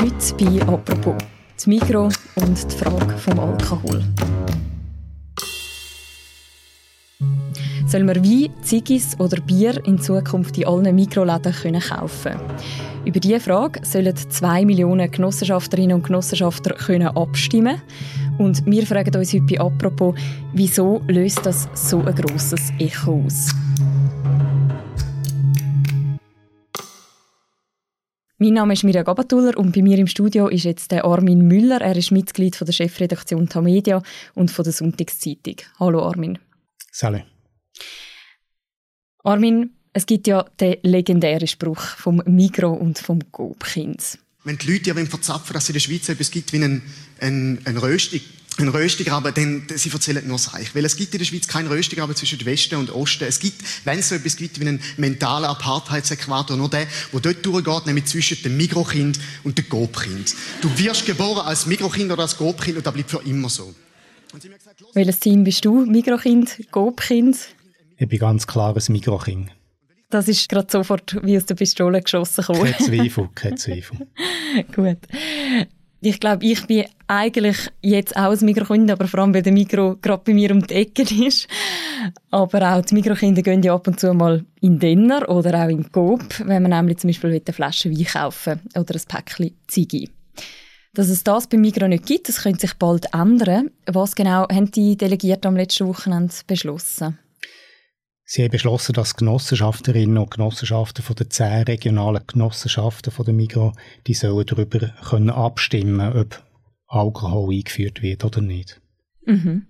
Heute bei «Apropos» das Mikro und die Frage vom Alkohol. Sollen wir Wein, Ziggis oder Bier in Zukunft in allen Mikroläden können kaufen Über diese Frage sollen zwei Millionen Genossenschafterinnen und Genossenschafter können abstimmen Und wir fragen uns heute bei «Apropos», wieso löst das so ein grosses Echo aus? Mein Name ist Mirja Gabatuller und bei mir im Studio ist jetzt der Armin Müller. Er ist Mitglied von der Chefredaktion Tamedia und von der Sonntagszeitung. Hallo Armin. Salut. Armin, es gibt ja den legendären Spruch vom Migro und vom Gobkind. Wenn die Leute ja verzapfen, dass es in der Schweiz etwas gibt wie einen, einen, einen Röstung, ein Röstigraben, dann sie erzählen nur Seich. Weil es gibt in der Schweiz keinen Röstigraben zwischen Westen und Osten. Es gibt, wenn es so etwas gibt wie einen mentalen Apartheidsäquator, nur der, der dort durchgeht, nämlich zwischen dem Mikrokind und dem Gobkind. Du wirst geboren als Mikrokind oder als Gobkind und das bleibt für immer so. Welches Team bist du? Mikrokind, Gobkind? Ich bin ganz klar ein Mikrokind. Das ist gerade sofort wie aus der Pistole geschossen gekommen. Kein Zweifel, kein Zweifel. Gut ich glaube, ich bin eigentlich jetzt auch ein Mikrokind, aber vor allem, weil der Mikro gerade bei mir um die Ecke ist. Aber auch die Mikrokinder gehen ja ab und zu mal in Denner oder auch in Coop, wenn man nämlich zum Beispiel eine Flasche Wein kaufen oder ein Päckchen Ziggy. Dass es das beim Mikro nicht gibt, das könnte sich bald ändern. Was genau haben die Delegierten am letzten Wochenende beschlossen? Sie haben beschlossen, dass Genossenschafterinnen und Genossenschaften von den zehn regionalen Genossenschaften von der Migro, die sollen darüber können abstimmen, ob Alkohol eingeführt wird oder nicht. Mhm.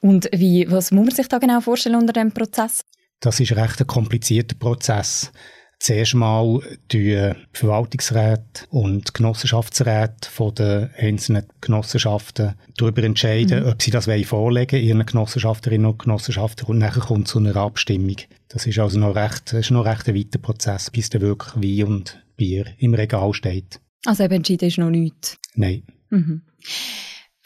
Und wie, was muss man sich da genau vorstellen unter dem Prozess? Das ist ein recht komplizierter Prozess. Zuerst mal die Verwaltungsräte und Genossenschaftsräte von den einzelnen Genossenschaften darüber entscheiden, mhm. ob sie das vorlegen ihren Genossenschafterinnen und Genossenschaften und nachher kommt zu einer Abstimmung. Das ist also noch recht, ist noch recht ein weiter Prozess, bis dann wirklich Wein und Bier im Regal steht. Also eben entschieden ist noch nichts? Nein. Mhm.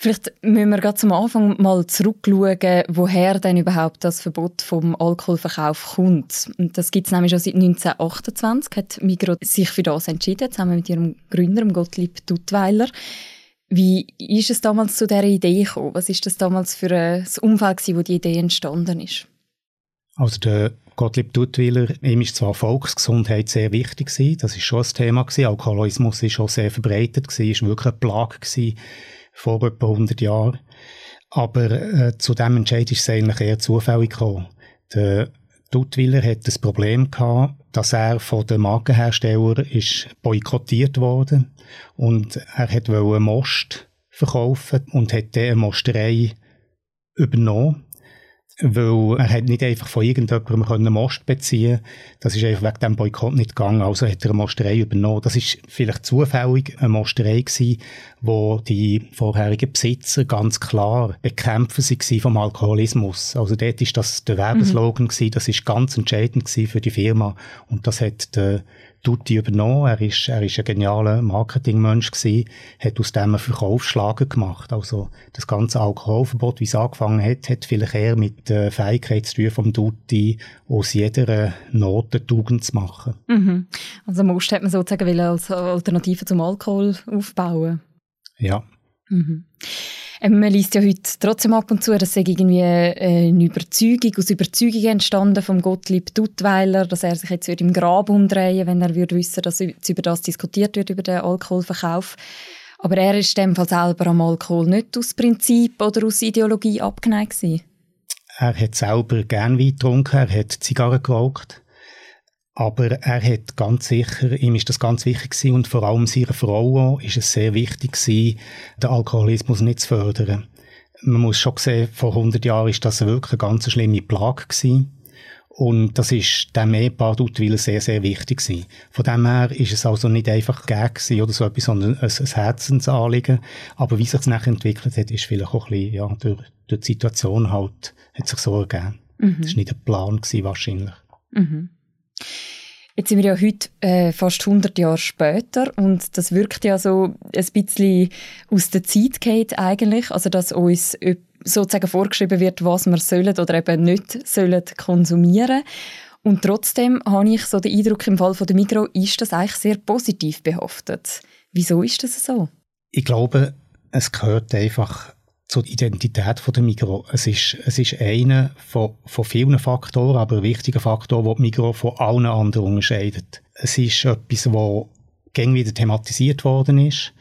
Vielleicht müssen wir gerade zum Anfang mal zurückschauen, woher denn überhaupt das Verbot vom Alkoholverkauf kommt. Und das gibt es nämlich schon seit 1928, hat Migros sich für das entschieden, zusammen mit ihrem Gründer, Gottlieb Duttweiler. Wie ist es damals zu dieser Idee gekommen? Was ist das damals für ein Umfeld, wo die Idee entstanden ist? Also der Gottlieb Duttweiler, ihm ist zwar Volksgesundheit sehr wichtig gewesen, das ist schon ein Thema gewesen, Alkoholismus ist schon sehr verbreitet gewesen, ist wirklich eine Plage gewesen vor etwa 100 Jahren. Aber äh, zu dem Entscheid ist es eigentlich eher zufällig gekommen. Der Duttwiller hat das Problem gehabt, dass er von den Markenherstellern ist boykottiert worden und er hat Most verkaufen und hat diese Mosterei übernommen weil er hat nicht einfach von irgendjemandem einen Most beziehen konnte. Das ist einfach wegen dem Boykott nicht gegangen. Also hat er eine Mosterei übernommen. Das ist vielleicht zufällig eine Mosterei gewesen, wo die vorherigen Besitzer ganz klar bekämpfen sie vom Alkoholismus. Also dort ist das der Werbeslogan mhm. gewesen. Das ist ganz entscheidend gewesen für die Firma. Und das hat der Tutti übernommen. Er ist, er ist ein genialer Marketingmensch gewesen, hat aus dem einen Verkaufsschlager gemacht. Also das ganze Alkoholverbot, wie es angefangen hat, hat vielleicht eher mit der Fähigkeit zu tun vom Tutti, aus jeder Note Tugend zu machen. Mhm. Also Most hat man sozusagen als Alternative zum Alkohol aufbauen. Ja. Mhm. Ähm, man liest ja heute trotzdem ab und zu, dass irgendwie äh, eine Überzeugung, aus Überzeugung entstanden vom Gottlieb Duttweiler, dass er sich jetzt im Grab umdrehen wenn er würde wissen, dass über das diskutiert wird, über den Alkoholverkauf. Aber er ist in dem Fall selber am Alkohol nicht aus Prinzip oder aus Ideologie abgeneigt gewesen. Er hat selber gern Wein getrunken, er hat Zigarren geraucht. Aber er hat ganz sicher, ihm ist das ganz wichtig gewesen und vor allem seiner Frau ist es sehr wichtig gewesen, den Alkoholismus nicht zu fördern. Man muss schon sehen, vor 100 Jahren ist das wirklich eine ganz schlimme Plage gewesen. Und das ist dem Ehepaar Duttwil sehr, sehr wichtig gewesen. Von dem her ist es also nicht einfach Gag oder so etwas, sondern ein, ein Herzensanliegen. Aber wie sich es nachher entwickelt hat, ist vielleicht auch ein bisschen, ja, durch, durch die Situation halt, hat sich so ergeben. Mhm. Das war nicht ein Plan gewesen, wahrscheinlich. Mhm. Jetzt sind wir ja heute äh, fast 100 Jahre später und das wirkt ja so ein bisschen aus der Zeit geht eigentlich, also dass uns sozusagen vorgeschrieben wird, was wir sollen oder eben nicht sollen konsumieren. Und trotzdem habe ich so den Eindruck, im Fall von der Migro ist das eigentlich sehr positiv behaftet. Wieso ist das so? Ich glaube, es gehört einfach zur Identität der Migro. Es ist, es ist einer von, von vielen Faktoren, aber ein wichtiger Faktor, der Migro von allen anderen unterscheidet. Es ist etwas, das gängig wieder thematisiert worden ist.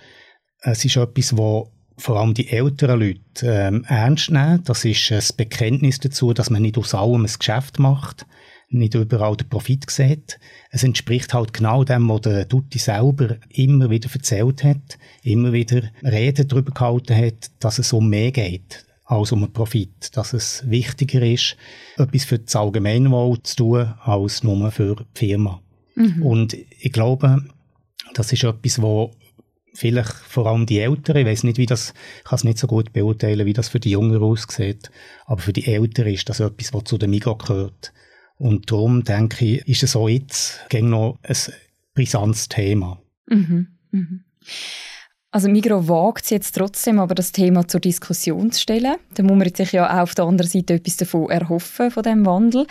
Es ist etwas, wo vor allem die älteren Leute ähm, ernst nehmen. Das ist ein Bekenntnis dazu, dass man nicht aus allem ein Geschäft macht, nicht überall den Profit sieht. Es entspricht halt genau dem, was der Dutti selber immer wieder erzählt hat, immer wieder Reden darüber gehalten hat, dass es um mehr geht als um einen Profit, dass es wichtiger ist, etwas für das Allgemeinwohl zu tun, als nur für die Firma. Mhm. Und ich glaube, das ist etwas, wo vielleicht vor allem die Älteren, ich weiß nicht, wie das, ich kann es nicht so gut beurteilen, wie das für die Jüngeren aussieht, aber für die Älteren ist das etwas, was zu der Migro gehört. Und darum denke ich, ist es auch jetzt noch ein brisantes Thema. Mhm, mhm. Also Migro wagt es jetzt trotzdem, aber das Thema zur Diskussion zu stellen. Da muss man sich ja auch auf der anderen Seite etwas davon erhoffen, von dem Wandel.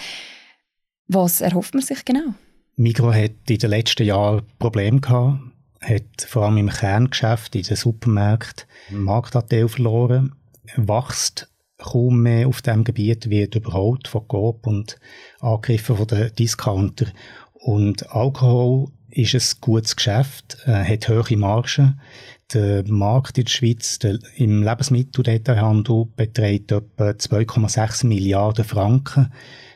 Was erhofft man sich genau? Migro hat in den letzten Jahren Probleme gehabt hat vor allem im Kerngeschäft, in den Supermärkten, Marktanteil verloren, wächst kaum mehr auf dem Gebiet, wird überholt von Coop und angegriffen von den Discounter. Und Alkohol ist ein gutes Geschäft, äh, hat hohe Margen. Der Markt in der Schweiz der, im Lebensmitteldetailhandel beträgt etwa 2,6 Milliarden Franken.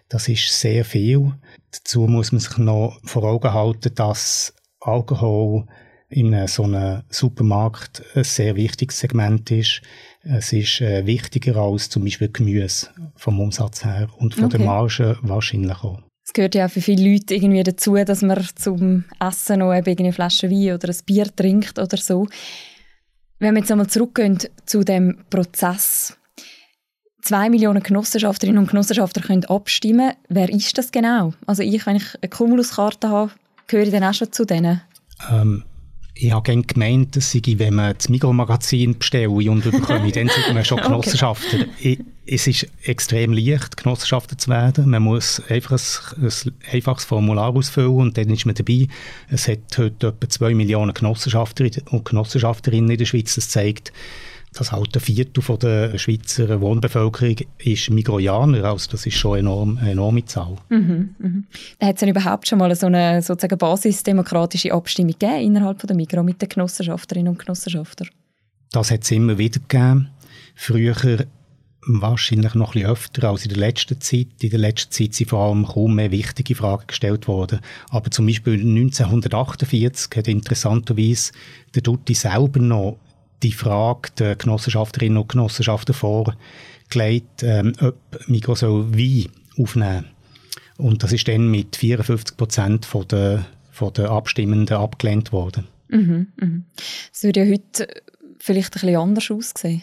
Das ist sehr viel. Dazu muss man sich noch vor Augen halten, dass Alkohol in so einem Supermarkt ein sehr wichtiges Segment ist. Es ist äh, wichtiger als zum Beispiel Gemüse vom Umsatz her und von okay. der Marge wahrscheinlich auch. Es gehört ja auch für viele Leute irgendwie dazu, dass man zum Essen noch eine Flasche Wein oder ein Bier trinkt oder so. Wenn wir jetzt einmal zurückgehen zu dem Prozess, zwei Millionen Genossenschafterinnen und Genossenschafter können abstimmen. Wer ist das genau? Also ich, wenn ich eine Cumulus-Karte habe, gehöre ich dann auch schon zu denen? Ähm, ich habe gerne gemeint, dass ich, wenn man das Mikromagazin bestelle und bekomme, dann sind man schon Genossenschafter. Okay. Es ist extrem leicht, Genossenschafter zu werden. Man muss einfach ein, ein, einfaches Formular ausfüllen und dann ist man dabei. Es hat heute etwa zwei Millionen Genossenschafter und Genossenschafterinnen in der Schweiz. Das zeigt, das ein Viertel von der Schweizer Wohnbevölkerung ist Migrojaner, also das ist schon enorm, eine enorme Zahl. Mhm, mhm. Hat es denn überhaupt schon mal so eine sozusagen basisdemokratische Abstimmung gegeben innerhalb von der Migro mit den Genossenschafterinnen und Genossenschaftern? Das hat es immer wieder gegeben. Früher wahrscheinlich noch ein bisschen öfter als in der letzten Zeit. In der letzten Zeit sind vor allem kaum mehr wichtige Fragen gestellt worden. Aber zum Beispiel 1948 hat interessanterweise der Dutti selber noch die Frage der Genossenschafterinnen und Genossenschaften vorgelegt, ähm, ob Migros soll Wein aufnehmen Und das ist dann mit 54 Prozent von der, von der Abstimmenden abgelehnt worden. Mhm, mhm. Das würde ja heute vielleicht ein bisschen anders aussehen.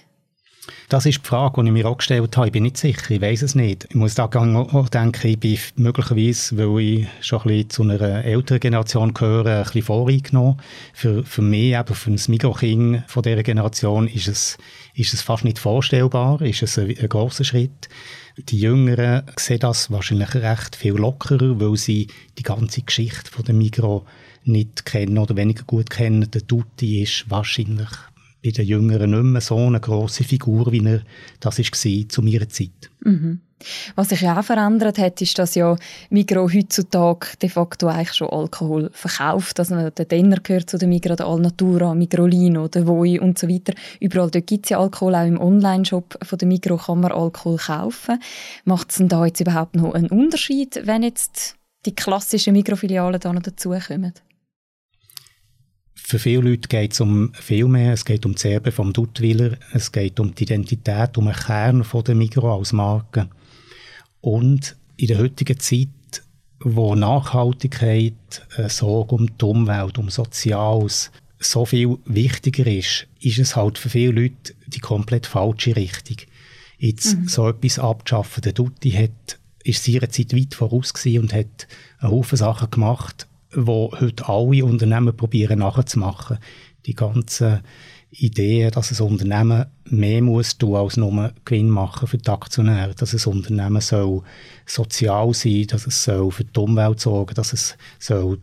Das ist die Frage, die ich mir auch gestellt habe. Ich bin nicht sicher, ich weiß es nicht. Ich muss da auch denken, ich bin möglicherweise, weil ich schon ein bisschen zu einer älteren Generation gehöre, ein bisschen voreingenommen. Für, für mich, eben für ein Mikrokind von dieser Generation, ist es, ist es fast nicht vorstellbar, ist es ein, ein grosser Schritt. Die Jüngeren sehen das wahrscheinlich recht viel lockerer, weil sie die ganze Geschichte von der Migro nicht kennen oder weniger gut kennen. Der Tutti ist wahrscheinlich bei den Jüngeren nicht mehr so eine grosse Figur, wie er das war zu meiner Zeit. Mhm. Was sich ja auch verändert hat, ist, dass ja Migro heutzutage de facto eigentlich schon Alkohol verkauft. Also der Denner gehört zu der Migro, der Alnatura, Migrolino, der Voi und so weiter. Überall dort gibt es ja Alkohol, auch im Online-Shop von der Migro kann man Alkohol kaufen. Macht es denn da jetzt überhaupt noch einen Unterschied, wenn jetzt die klassischen Mikrofilialen da noch dazukommen? Für viele Leute geht es um viel mehr. Es geht um das Erbe vom Duttwiller, es geht um die Identität, um den Kern von der Migro als Marke. Und in der heutigen Zeit, wo Nachhaltigkeit, äh, Sorge um die Umwelt, um Soziales so viel wichtiger ist, ist es halt für viele Leute die komplett falsche Richtung. Jetzt mhm. so etwas abzuschaffen. Der Dutti hat, ist seiner Zeit weit voraus und hat einen Haufen Sachen gemacht, wo heute alle Unternehmen probieren nachzumachen. Die ganzen Ideen, dass ein Unternehmen mehr muss tun als nur Gewinn machen für die Aktionäre, dass ein Unternehmen soll sozial sein, dass es soll für die Umwelt sorgen, dass es soll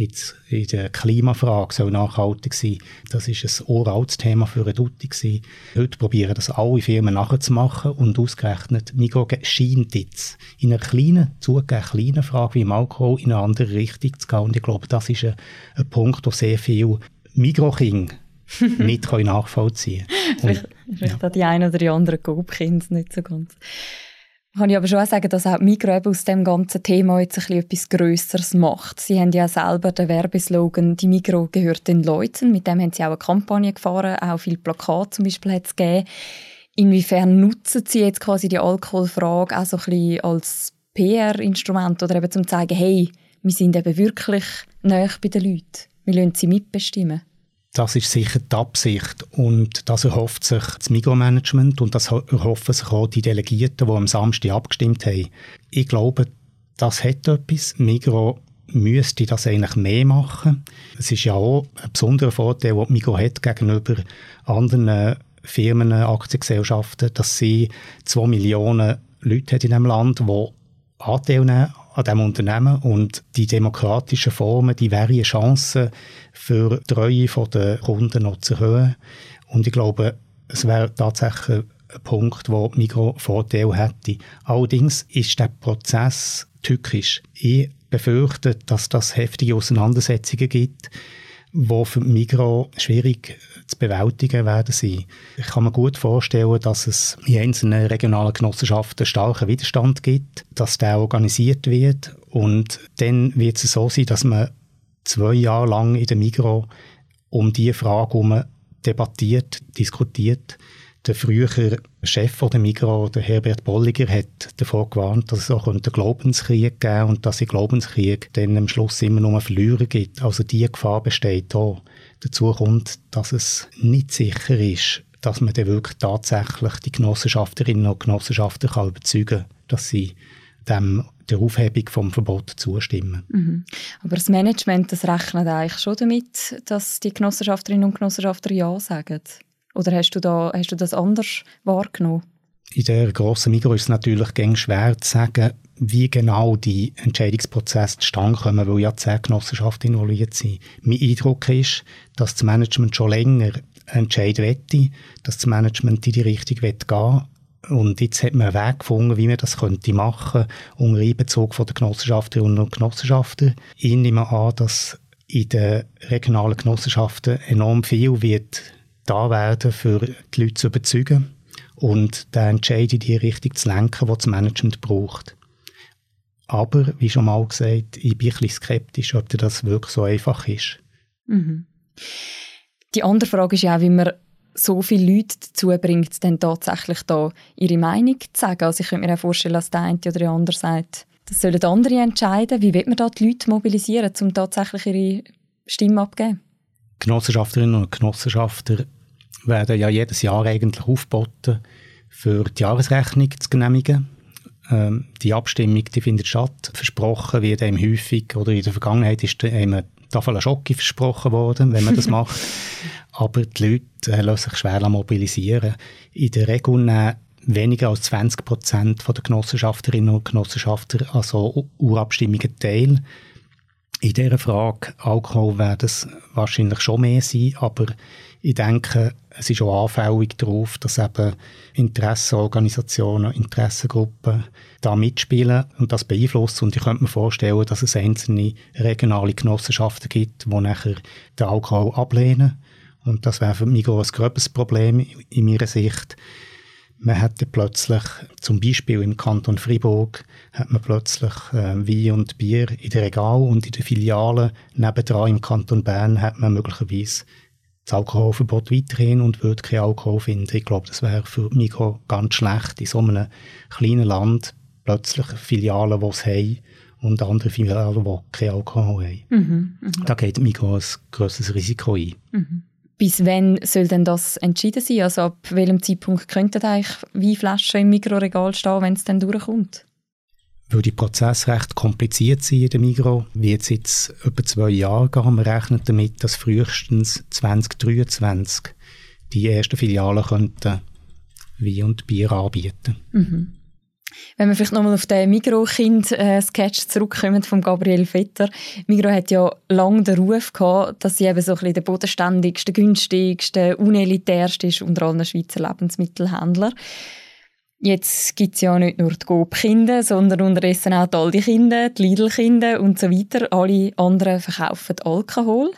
Jetzt in der Klimafrage soll nachhaltig sein. Das ist ein uraltes Thema für eine Dutti Heute probieren das alle Firmen nachzumachen und ausgerechnet Migros scheint jetzt in einer kleinen, zugegeben kleinen Frage wie im Alkohol in eine andere Richtung zu gehen. Und ich glaube, das ist ein, ein Punkt, wo sehr viel Migros-Kinder nicht nachvollziehen können. vielleicht vielleicht ja. die einen oder die anderen Coop-Kinder nicht so ganz. Kann ich aber schon sagen, dass auch Migros aus dem ganzen Thema jetzt ein bisschen etwas Grösseres macht. Sie haben ja selber den Werbeslogan «Die Migros gehört den Leuten». Mit dem haben sie auch eine Kampagne gefahren, auch viele Plakate zum Beispiel hat es gegeben. Inwiefern nutzen Sie jetzt quasi die Alkoholfrage auch so ein bisschen als PR-Instrument oder eben zum zu zeigen, hey, wir sind eben wirklich näher bei den Leuten. Wir lassen sie mitbestimmen. Das ist sicher die Absicht und das erhofft sich das Mikromanagement und das erhoffen sich auch die Delegierten, die am Samstag abgestimmt haben. Ich glaube, das hat etwas. Migro müsste das eigentlich mehr machen. Es ist ja auch ein besonderer Vorteil, den Migro hat gegenüber anderen Firmen, Aktiengesellschaften, dass sie zwei Millionen Leute hat in diesem Land, die Anteil nehmen an diesem Unternehmen und die demokratischen Formen, die wären eine Chance für die Treue der Kunden noch zu erhöhen. Und ich glaube, es wäre tatsächlich ein Punkt, wo Migro Vorteil hätte. Allerdings ist der Prozess tückisch. Ich befürchte, dass das heftige Auseinandersetzungen gibt, wo für Migro schwierig zu bewältigen werden sein. Ich kann mir gut vorstellen, dass es in einzelnen regionalen Genossenschaften starken Widerstand gibt, dass der organisiert wird und dann wird es so sein, dass man zwei Jahre lang in der Migro um diese Frage herum debattiert, diskutiert. Der frühere Chef der Migro, der Herbert Bolliger, hat davor gewarnt, dass es auch einen Glaubenskrieg geben und dass im Glaubenskrieg dann am Schluss immer nur Verlierer gibt. Also die Gefahr besteht auch. Dazu kommt, dass es nicht sicher ist, dass man dann wirklich tatsächlich die Genossenschafterinnen und Genossenschafter kann überzeugen kann, dass sie dem der Aufhebung vom Verbot zustimmen. Mhm. Aber das Management das rechnet eigentlich schon damit, dass die Genossenschafterinnen und Genossenschafter Ja sagen? Oder hast du, da, hast du das anders wahrgenommen? In der grossen Migros ist es natürlich schwer zu sagen, wie genau die Entscheidungsprozesse zustande kommen, weil ja zehn Genossenschaften involviert sind. Mein Eindruck ist, dass das Management schon länger entscheiden wette, dass das Management in die Richtung gehen. Und jetzt hat man einen Weg gefunden, wie man das könnte machen unter Einbezug von der Genossenschafterinnen und Genossenschaften. Ich nehme an, dass in den regionalen Genossenschaften enorm viel wird da werden, für die Leute zu überzeugen und den Entscheid in die Richtung zu lenken, die das Management braucht. Aber, wie schon mal gesagt, ich bin ein bisschen skeptisch, ob das wirklich so einfach ist. Mhm. Die andere Frage ist ja auch, wie man so viele Leute dazu bringt, dann tatsächlich da ihre Meinung zu sagen. Also ich könnte mir auch vorstellen, dass der eine oder der andere sagt, das sollen andere entscheiden. Wie wird man da die Leute mobilisieren, um tatsächlich ihre Stimme abzugeben? Genossenschafterinnen und Genossenschafter werden ja jedes Jahr eigentlich aufgeboten, für die Jahresrechnung zu genehmigen. Ähm, die Abstimmung die findet statt. Versprochen wird einem häufig, oder in der Vergangenheit ist einem eine Tafel Schocke versprochen worden, wenn man das macht. Aber die Leute äh, lassen sich schwer mobilisieren. In der Regel nehmen weniger als 20 Prozent der Genossenschafterinnen und Genossenschafter an so Urabstimmungen teil. In dieser Frage Alkohol wird es wahrscheinlich schon mehr sein, aber ich denke, es ist auch anfällig darauf, dass eben Interessenorganisationen, Interessengruppen da mitspielen und das beeinflussen. Und ich könnte mir vorstellen, dass es einzelne regionale Genossenschaften gibt, die nachher den Alkohol ablehnen. Und das wäre für mich ein gröbes Problem in meiner Sicht. Man hätte plötzlich, zum Beispiel im Kanton Fribourg, hat man plötzlich äh, Wein und Bier in den Regal und in den Filialen. Nebendran im Kanton Bern hat man möglicherweise das Alkoholverbot weiterhin und würde kein Alkohol finden. Ich glaube, das wäre für Mikro ganz schlecht, in so einem kleinen Land plötzlich Filialen, die es haben und andere Filialen, die kein Alkohol haben. Mhm, mh. Da geht Mikro ein grosses Risiko ein. Mhm. Bis wann soll denn das entschieden sein? Also ab welchem Zeitpunkt könnten eigentlich Weinflaschen im Mikroregal stehen, wenn es dann durchkommt? Weil die Prozesse recht kompliziert sind in der Migro, wird es jetzt über zwei Jahre gehen. Wir rechnen damit, dass frühestens 2023 die ersten Filialen könnten Wein und Bier anbieten. Mhm. Wenn wir vielleicht nochmal auf den Migro-Kind-Sketch zurückkommen von Gabriel Vetter. Migro hat ja lange den Ruf gehabt, dass sie eben so ein bisschen der bodenständigste, günstigste, unelitärste ist unter allen Schweizer Lebensmittelhändlern. Jetzt gibt es ja nicht nur die Coop-Kinder, sondern unterdessen auch die Aldi-Kinder, die Lidl-Kinder und so weiter. Alle anderen verkaufen Alkohol.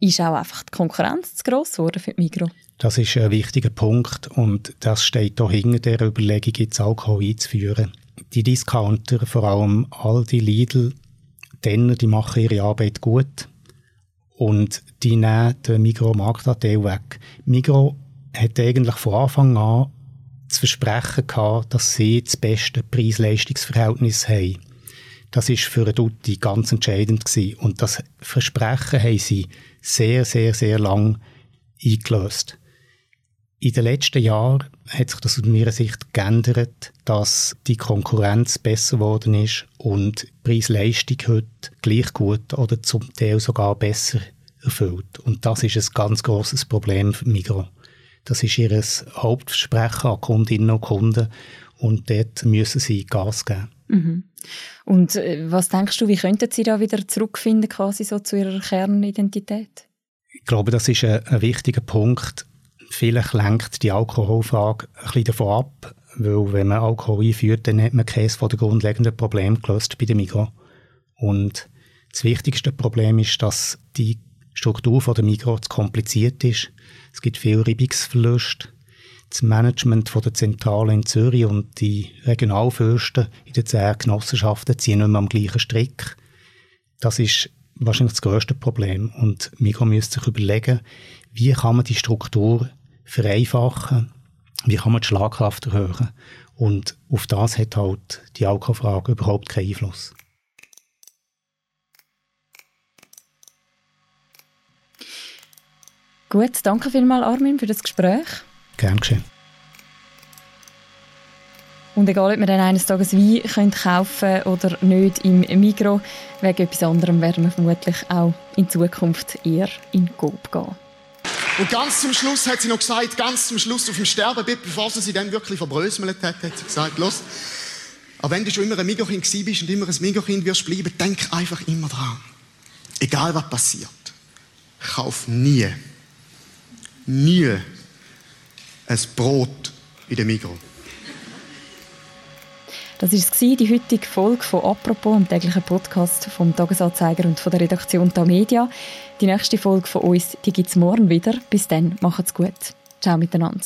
Ist auch einfach die Konkurrenz zu gross geworden für die Migros? Das ist ein wichtiger Punkt und das steht auch hinter der Überlegung, jetzt Alkohol einzuführen. Die Discounter, vor allem Aldi, Lidl, denen, die machen ihre Arbeit gut und die nehmen den Migros-Marktanteil weg. Migros hat eigentlich von Anfang an das Versprechen gehabt, dass sie das beste Preis-Leistungs-Verhältnis haben. Das ist für Dutti ganz entscheidend gewesen. Und das Versprechen haben sie sehr, sehr, sehr lang eingelöst. In den letzten Jahren hat sich das aus meiner Sicht geändert, dass die Konkurrenz besser geworden ist und die Preis-Leistung heute gleich gut oder zum Teil sogar besser erfüllt. Und das ist ein ganz großes Problem für Migros. Das ist ihr Hauptversprechen an Kundinnen und Kunden und dort müssen sie Gas geben. Mhm. Und äh, was denkst du, wie könnten sie da wieder zurückfinden quasi so zu ihrer Kernidentität? Ich glaube, das ist ein, ein wichtiger Punkt Vielleicht lenkt die Alkoholfrage ein bisschen davon ab, weil wenn man Alkohol einführt, dann hat man keines von den grundlegenden Problemen gelöst bei dem Migros. Und das wichtigste Problem ist, dass die Struktur von der Migros zu kompliziert ist. Es gibt viele Reibungsverluste. Das Management von der Zentrale in Zürich und die Regionalfürsten in den zehn Genossenschaften ziehen nicht mehr am gleichen Strick. Das ist wahrscheinlich das grösste Problem. Und Migros müsste sich überlegen, wie kann man die Struktur vereinfachen, wie kann man die Schlagkraft erhöhen. Und auf das hat halt die Alkoholfrage überhaupt keinen Einfluss. Gut, danke vielmals Armin für das Gespräch. Gern geschehen. Und egal, ob wir dann eines Tages Wein können kaufen oder nicht im Migro, wegen etwas anderem werden wir vermutlich auch in Zukunft eher in Coop gehen. Und ganz zum Schluss hat sie noch gesagt, ganz zum Schluss auf dem Sterbebett, bevor sie sie dann wirklich verbröselt hat, hat sie gesagt, los, aber wenn du schon immer ein Migokind bist und immer ein Migokind wirst bleiben, denk einfach immer dran. Egal was passiert. Kauf nie, nie ein Brot in der Migros. Das war die heutige Folge von «Apropos», dem täglichen Podcast vom «Tagesanzeiger» und von der Redaktion «Tamedia». Die nächste Folge von uns, die gibt es morgen wieder. Bis dann, macht's gut. Ciao miteinander.